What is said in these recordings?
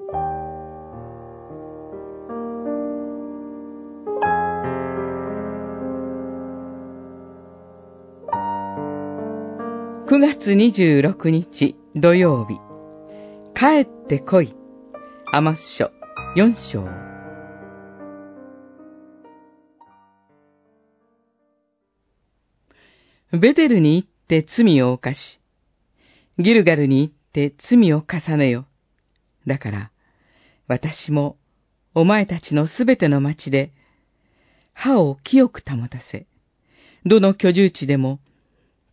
9月26日土曜日、帰ってこい、アマス書4章。ベテルに行って罪を犯し、ギルガルに行って罪を重ねよ。だから、私もお前たちのすべての町で、歯を清く保たせ、どの居住地でも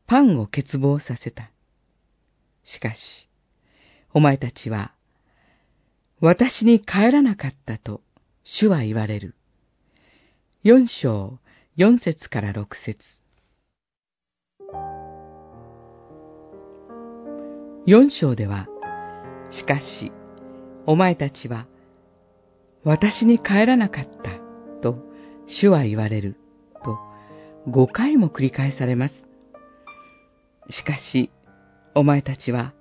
パンを欠乏させた。しかし、お前たちは、私に帰らなかったと主は言われる。四章四節から六節四章では、しかし、お前たちは、私に帰らなかったと主は言われると五回も繰り返されます。しかし、お前たちは、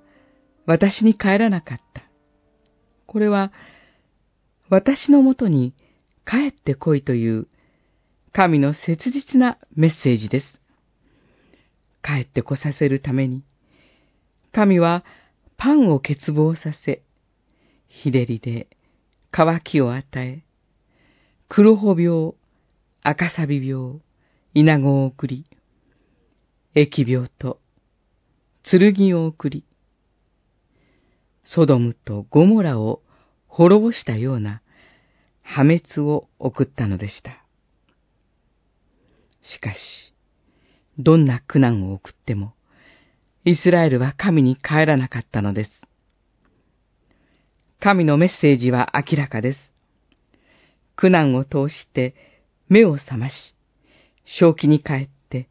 私に帰らなかった。これは、私のもとに帰ってこいという、神の切実なメッセージです。帰ってこさせるために、神はパンを欠乏させ、日照りで乾きを与え、黒穂病、赤サビ病、稲子を送り、疫病と剣を送り、ソドムとゴモラを滅ぼしたような破滅を送ったのでした。しかし、どんな苦難を送っても、イスラエルは神に帰らなかったのです。神のメッセージは明らかです。苦難を通して目を覚まし、正気に帰って、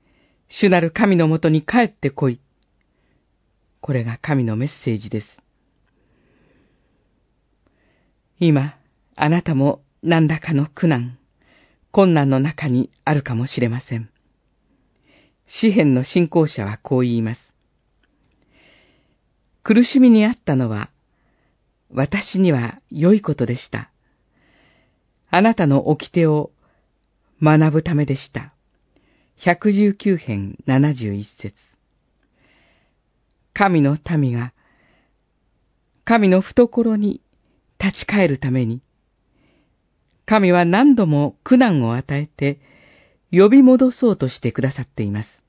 主なる神のもとに帰ってこい。これが神のメッセージです。今、あなたも何らかの苦難、困難の中にあるかもしれません。詩篇の信仰者はこう言います。苦しみにあったのは、私には良いことでした。あなたの掟を学ぶためでした。119編71節神の民が、神の懐に立ち返るために、神は何度も苦難を与えて、呼び戻そうとしてくださっています。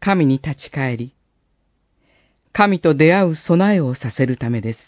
神に立ち返り、神と出会う備えをさせるためです。